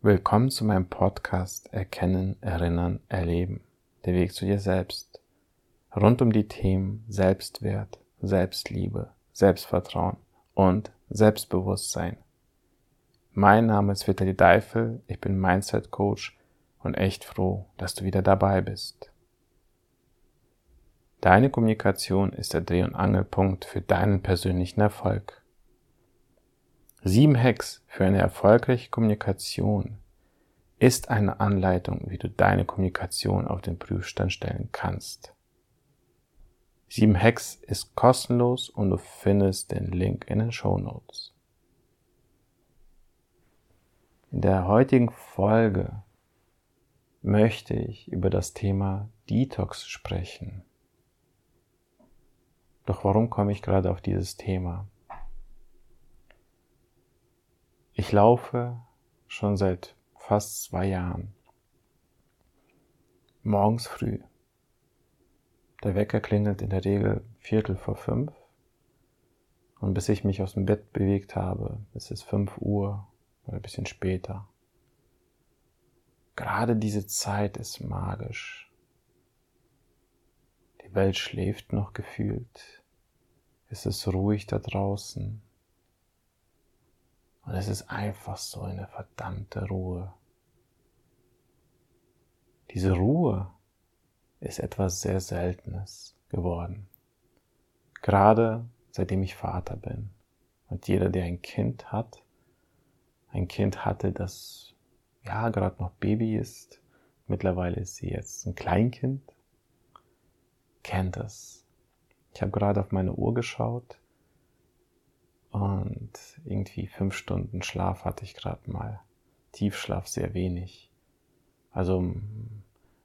Willkommen zu meinem Podcast Erkennen, Erinnern, Erleben. Der Weg zu dir selbst. Rund um die Themen Selbstwert, Selbstliebe, Selbstvertrauen und Selbstbewusstsein. Mein Name ist Vitali Deifel, ich bin Mindset Coach und echt froh, dass du wieder dabei bist. Deine Kommunikation ist der Dreh- und Angelpunkt für deinen persönlichen Erfolg. Sieben Hacks für eine erfolgreiche Kommunikation ist eine Anleitung, wie du deine Kommunikation auf den Prüfstand stellen kannst. Sieben Hacks ist kostenlos und du findest den Link in den Show Notes. In der heutigen Folge möchte ich über das Thema Detox sprechen. Doch warum komme ich gerade auf dieses Thema? Ich laufe schon seit fast zwei Jahren. Morgens früh. Der Wecker klingelt in der Regel Viertel vor fünf. Und bis ich mich aus dem Bett bewegt habe, ist es fünf Uhr oder ein bisschen später. Gerade diese Zeit ist magisch. Die Welt schläft noch gefühlt. Es ist ruhig da draußen. Und es ist einfach so eine verdammte Ruhe. Diese Ruhe ist etwas sehr Seltenes geworden. Gerade seitdem ich Vater bin. Und jeder, der ein Kind hat, ein Kind hatte, das ja gerade noch Baby ist, mittlerweile ist sie jetzt ein Kleinkind, kennt es. Ich habe gerade auf meine Uhr geschaut und irgendwie fünf Stunden Schlaf hatte ich gerade mal. Tiefschlaf sehr wenig. Also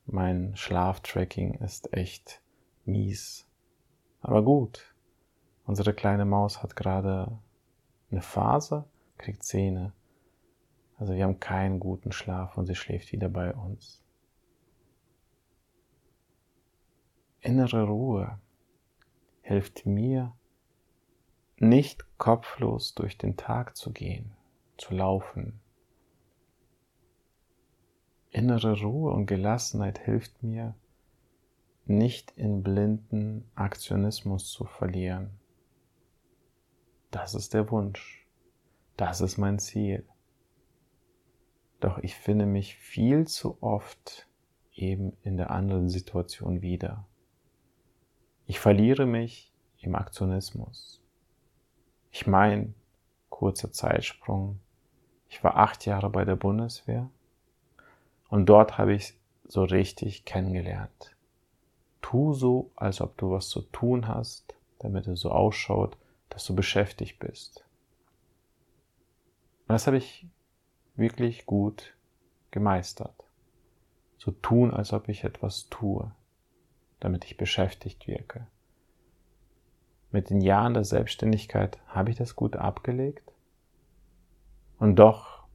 mein Schlaftracking ist echt mies. Aber gut. Unsere kleine Maus hat gerade eine Phase, kriegt Zähne. Also wir haben keinen guten Schlaf und sie schläft wieder bei uns. Innere Ruhe hilft mir nicht kopflos durch den Tag zu gehen, zu laufen. Innere Ruhe und Gelassenheit hilft mir, nicht in blinden Aktionismus zu verlieren. Das ist der Wunsch. Das ist mein Ziel. Doch ich finde mich viel zu oft eben in der anderen Situation wieder. Ich verliere mich im Aktionismus. Ich meine, kurzer Zeitsprung. Ich war acht Jahre bei der Bundeswehr und dort habe ich so richtig kennengelernt. Tu so, als ob du was zu tun hast, damit es so ausschaut, dass du beschäftigt bist. Und das habe ich wirklich gut gemeistert. So tun, als ob ich etwas tue, damit ich beschäftigt wirke. Mit den Jahren der Selbstständigkeit habe ich das gut abgelegt. Und doch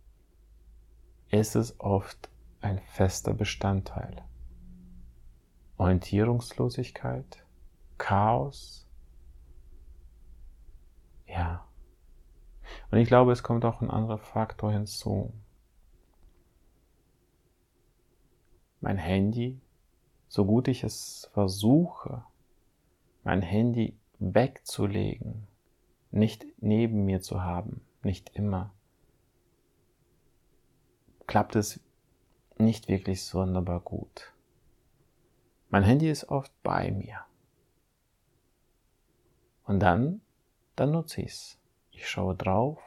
ist es oft ein fester Bestandteil. Orientierungslosigkeit, Chaos. Ja. Und ich glaube, es kommt auch ein anderer Faktor hinzu. Mein Handy, so gut ich es versuche, mein Handy wegzulegen, nicht neben mir zu haben, nicht immer, klappt es nicht wirklich sonderbar gut. Mein Handy ist oft bei mir. Und dann, dann nutze ich es. Ich schaue drauf,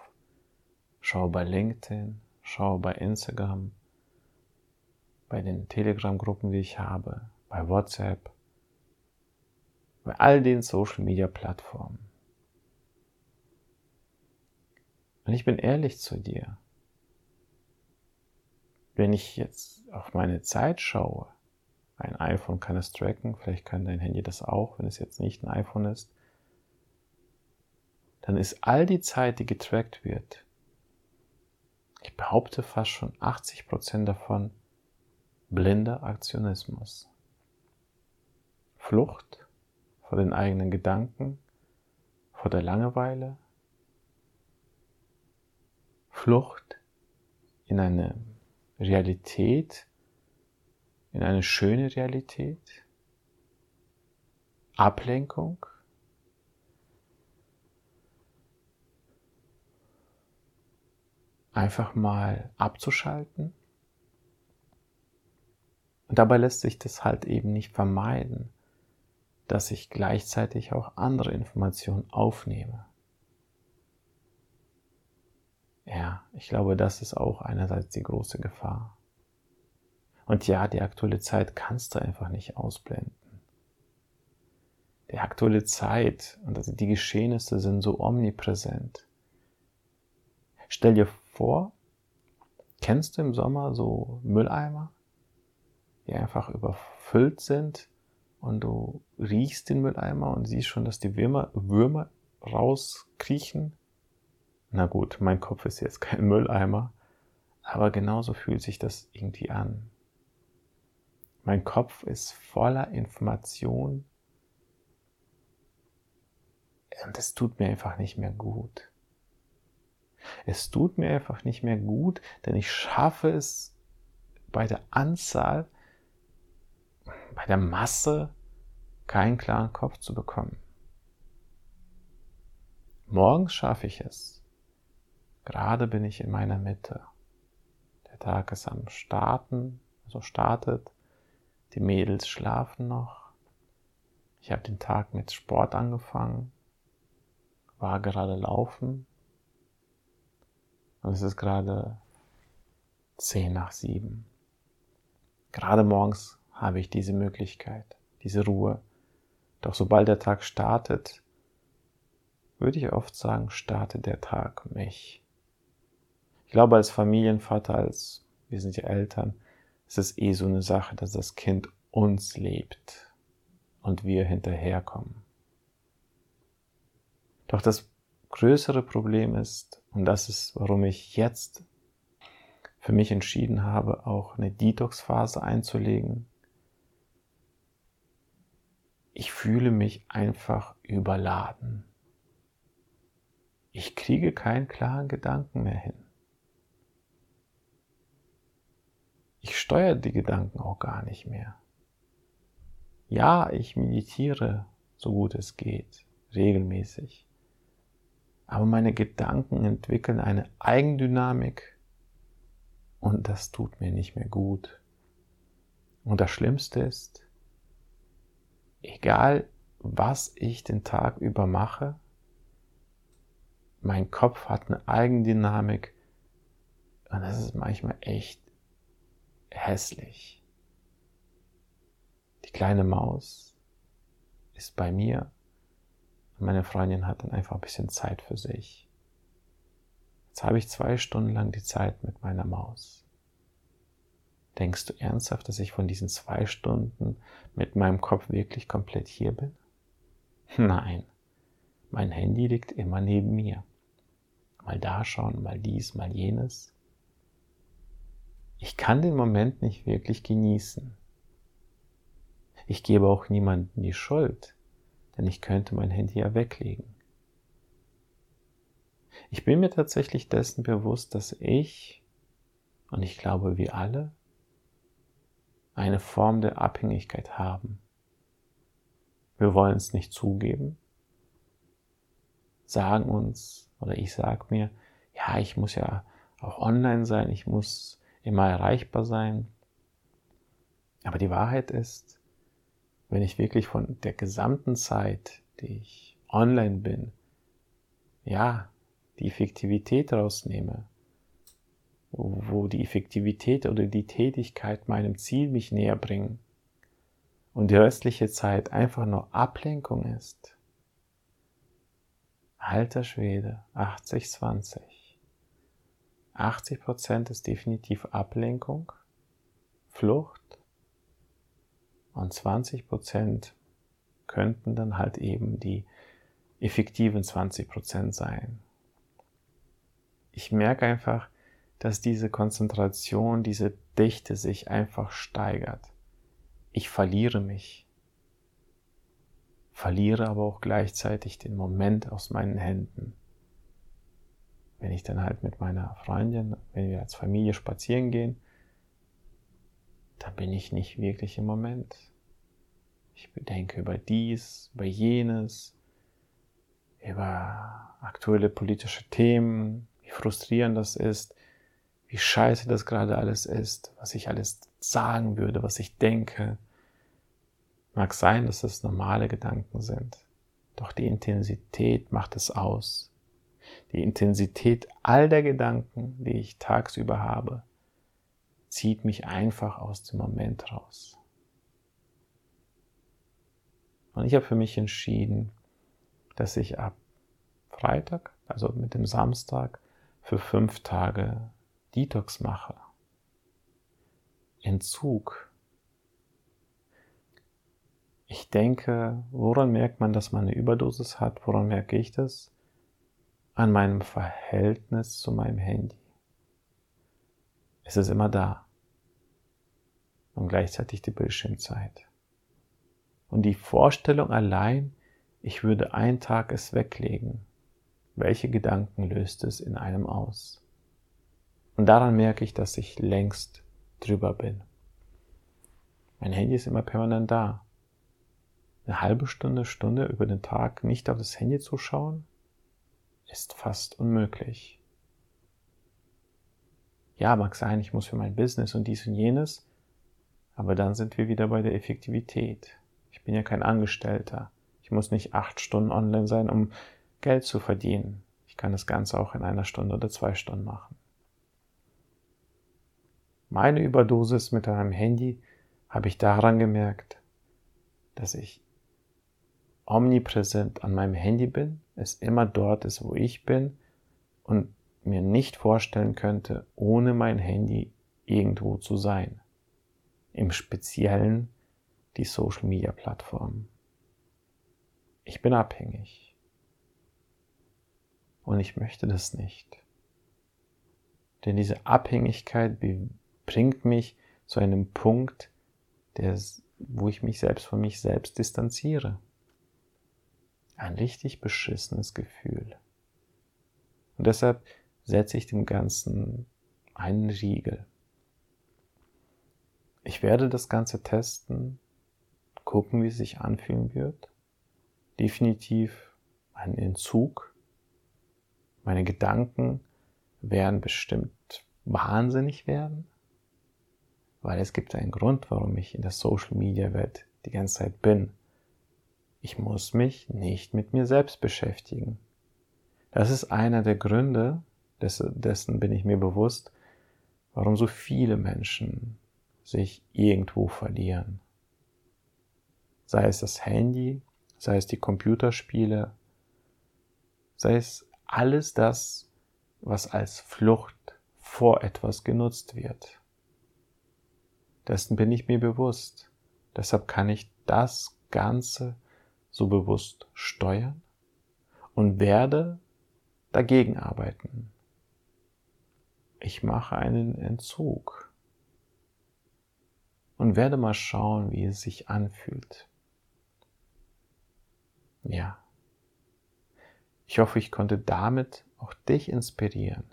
schaue bei LinkedIn, schaue bei Instagram, bei den Telegram-Gruppen, die ich habe, bei WhatsApp, bei all den Social-Media-Plattformen. Und ich bin ehrlich zu dir. Wenn ich jetzt auf meine Zeit schaue, ein iPhone kann es tracken, vielleicht kann dein Handy das auch, wenn es jetzt nicht ein iPhone ist, dann ist all die Zeit, die getrackt wird, ich behaupte fast schon 80% davon blinder Aktionismus. Flucht vor den eigenen Gedanken, vor der Langeweile, Flucht in eine Realität in eine schöne Realität, Ablenkung, einfach mal abzuschalten. Und dabei lässt sich das halt eben nicht vermeiden, dass ich gleichzeitig auch andere Informationen aufnehme. Ja, ich glaube, das ist auch einerseits die große Gefahr. Und ja, die aktuelle Zeit kannst du einfach nicht ausblenden. Die aktuelle Zeit und also die Geschehnisse sind so omnipräsent. Stell dir vor, kennst du im Sommer so Mülleimer, die einfach überfüllt sind und du riechst den Mülleimer und siehst schon, dass die Würmer, Würmer rauskriechen? Na gut, mein Kopf ist jetzt kein Mülleimer, aber genauso fühlt sich das irgendwie an. Mein Kopf ist voller Information und es tut mir einfach nicht mehr gut. Es tut mir einfach nicht mehr gut, denn ich schaffe es bei der Anzahl, bei der Masse keinen klaren Kopf zu bekommen. Morgens schaffe ich es. Gerade bin ich in meiner Mitte. Der Tag ist am Starten, also startet. Die Mädels schlafen noch. Ich habe den Tag mit Sport angefangen, war gerade laufen. Und es ist gerade zehn nach sieben. Gerade morgens habe ich diese Möglichkeit, diese Ruhe. Doch sobald der Tag startet, würde ich oft sagen, startet der Tag mich. Ich glaube, als Familienvater, als wir sind ja Eltern, es ist eh so eine Sache, dass das Kind uns lebt und wir hinterherkommen. Doch das größere Problem ist, und das ist, warum ich jetzt für mich entschieden habe, auch eine Detox-Phase einzulegen. Ich fühle mich einfach überladen. Ich kriege keinen klaren Gedanken mehr hin. Ich steuere die Gedanken auch gar nicht mehr. Ja, ich meditiere so gut es geht, regelmäßig. Aber meine Gedanken entwickeln eine Eigendynamik und das tut mir nicht mehr gut. Und das Schlimmste ist, egal was ich den Tag über mache, mein Kopf hat eine Eigendynamik und das ist manchmal echt hässlich. Die kleine Maus ist bei mir und meine Freundin hat dann einfach ein bisschen Zeit für sich. Jetzt habe ich zwei Stunden lang die Zeit mit meiner Maus. Denkst du ernsthaft, dass ich von diesen zwei Stunden mit meinem Kopf wirklich komplett hier bin? Nein, mein Handy liegt immer neben mir. Mal da schauen, mal dies, mal jenes. Ich kann den Moment nicht wirklich genießen. Ich gebe auch niemandem die Schuld, denn ich könnte mein Handy ja weglegen. Ich bin mir tatsächlich dessen bewusst, dass ich, und ich glaube wir alle, eine Form der Abhängigkeit haben. Wir wollen es nicht zugeben, sagen uns, oder ich sage mir, ja, ich muss ja auch online sein, ich muss immer erreichbar sein. Aber die Wahrheit ist, wenn ich wirklich von der gesamten Zeit, die ich online bin, ja, die Effektivität rausnehme, wo die Effektivität oder die Tätigkeit meinem Ziel mich näher bringen und die restliche Zeit einfach nur Ablenkung ist. Alter Schwede, 80, 20. 80% ist definitiv Ablenkung, Flucht und 20% könnten dann halt eben die effektiven 20% sein. Ich merke einfach, dass diese Konzentration, diese Dichte sich einfach steigert. Ich verliere mich, verliere aber auch gleichzeitig den Moment aus meinen Händen wenn ich dann halt mit meiner Freundin, wenn wir als Familie spazieren gehen, dann bin ich nicht wirklich im Moment. Ich denke über dies, über jenes, über aktuelle politische Themen, wie frustrierend das ist, wie scheiße das gerade alles ist, was ich alles sagen würde, was ich denke. Mag sein, dass das normale Gedanken sind, doch die Intensität macht es aus. Die Intensität all der Gedanken, die ich tagsüber habe, zieht mich einfach aus dem Moment raus. Und ich habe für mich entschieden, dass ich ab Freitag, also mit dem Samstag, für fünf Tage Detox mache. Entzug. Ich denke, woran merkt man, dass man eine Überdosis hat? Woran merke ich das? An meinem Verhältnis zu meinem Handy. Es ist immer da. Und gleichzeitig die Bildschirmzeit. Und die Vorstellung allein, ich würde einen Tag es weglegen, welche Gedanken löst es in einem aus? Und daran merke ich, dass ich längst drüber bin. Mein Handy ist immer permanent da. Eine halbe Stunde, Stunde über den Tag nicht auf das Handy zu schauen, ist fast unmöglich. Ja, mag sein, ich muss für mein Business und dies und jenes, aber dann sind wir wieder bei der Effektivität. Ich bin ja kein Angestellter. Ich muss nicht acht Stunden online sein, um Geld zu verdienen. Ich kann das Ganze auch in einer Stunde oder zwei Stunden machen. Meine Überdosis mit einem Handy habe ich daran gemerkt, dass ich omnipräsent an meinem Handy bin, es immer dort ist, wo ich bin und mir nicht vorstellen könnte, ohne mein Handy irgendwo zu sein. Im Speziellen die Social Media Plattform. Ich bin abhängig. Und ich möchte das nicht. Denn diese Abhängigkeit bringt mich zu einem Punkt, der, wo ich mich selbst von mich selbst distanziere. Ein richtig beschissenes Gefühl. Und deshalb setze ich dem Ganzen einen Riegel. Ich werde das Ganze testen, gucken, wie es sich anfühlen wird. Definitiv ein Entzug. Meine Gedanken werden bestimmt wahnsinnig werden weil es gibt einen Grund, warum ich in der Social Media Welt die ganze Zeit bin. Ich muss mich nicht mit mir selbst beschäftigen. Das ist einer der Gründe, dessen bin ich mir bewusst, warum so viele Menschen sich irgendwo verlieren. Sei es das Handy, sei es die Computerspiele, sei es alles das, was als Flucht vor etwas genutzt wird. Dessen bin ich mir bewusst. Deshalb kann ich das Ganze so bewusst steuern und werde dagegen arbeiten. Ich mache einen Entzug und werde mal schauen, wie es sich anfühlt. Ja. Ich hoffe, ich konnte damit auch dich inspirieren.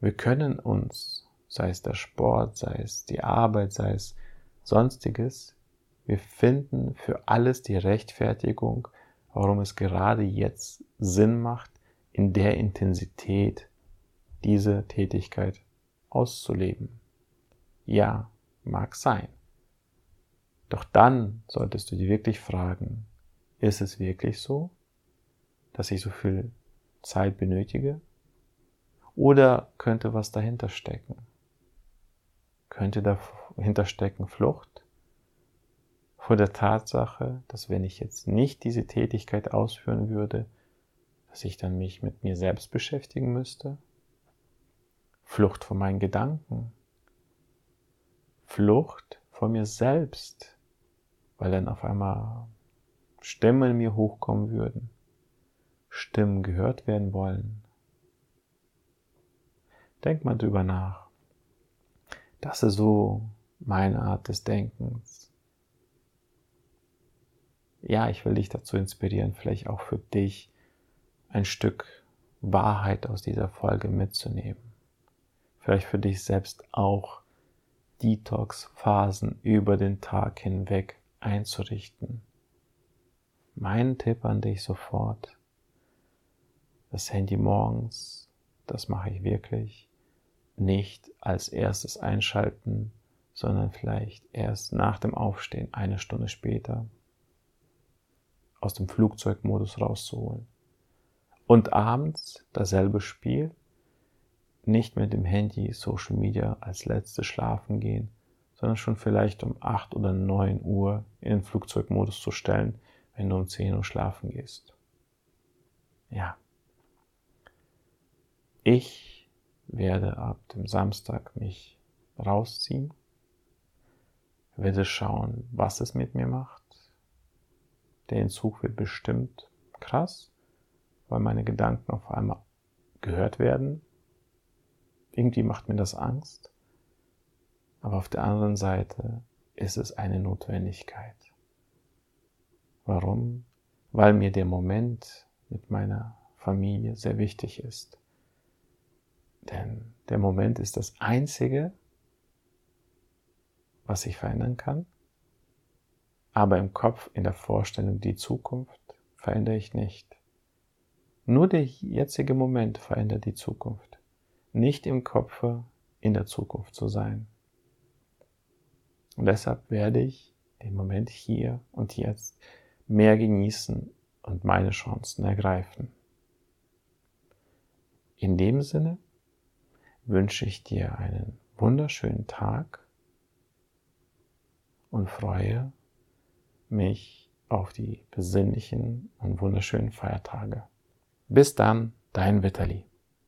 Wir können uns sei es der Sport, sei es die Arbeit, sei es sonstiges. Wir finden für alles die Rechtfertigung, warum es gerade jetzt Sinn macht, in der Intensität diese Tätigkeit auszuleben. Ja, mag sein. Doch dann solltest du dir wirklich fragen, ist es wirklich so, dass ich so viel Zeit benötige? Oder könnte was dahinter stecken? Könnte dahinter stecken Flucht vor der Tatsache, dass wenn ich jetzt nicht diese Tätigkeit ausführen würde, dass ich dann mich mit mir selbst beschäftigen müsste? Flucht vor meinen Gedanken? Flucht vor mir selbst, weil dann auf einmal Stimmen in mir hochkommen würden, Stimmen gehört werden wollen. Denk mal drüber nach. Das ist so meine Art des Denkens. Ja, ich will dich dazu inspirieren, vielleicht auch für dich ein Stück Wahrheit aus dieser Folge mitzunehmen. Vielleicht für dich selbst auch Detox-Phasen über den Tag hinweg einzurichten. Mein Tipp an dich sofort, das Handy morgens, das mache ich wirklich, nicht als erstes einschalten, sondern vielleicht erst nach dem Aufstehen, eine Stunde später, aus dem Flugzeugmodus rauszuholen. Und abends dasselbe Spiel, nicht mit dem Handy, Social Media als letztes schlafen gehen, sondern schon vielleicht um 8 oder 9 Uhr in den Flugzeugmodus zu stellen, wenn du um 10 Uhr schlafen gehst. Ja. Ich werde ab dem Samstag mich rausziehen, werde schauen, was es mit mir macht. Der Entzug wird bestimmt krass, weil meine Gedanken auf einmal gehört werden. Irgendwie macht mir das Angst. Aber auf der anderen Seite ist es eine Notwendigkeit. Warum? Weil mir der Moment mit meiner Familie sehr wichtig ist. Denn der Moment ist das Einzige, was ich verändern kann. Aber im Kopf, in der Vorstellung, die Zukunft verändere ich nicht. Nur der jetzige Moment verändert die Zukunft. Nicht im Kopf in der Zukunft zu sein. Und deshalb werde ich den Moment hier und jetzt mehr genießen und meine Chancen ergreifen. In dem Sinne wünsche ich dir einen wunderschönen Tag und freue mich auf die besinnlichen und wunderschönen Feiertage. Bis dann, dein Vitali.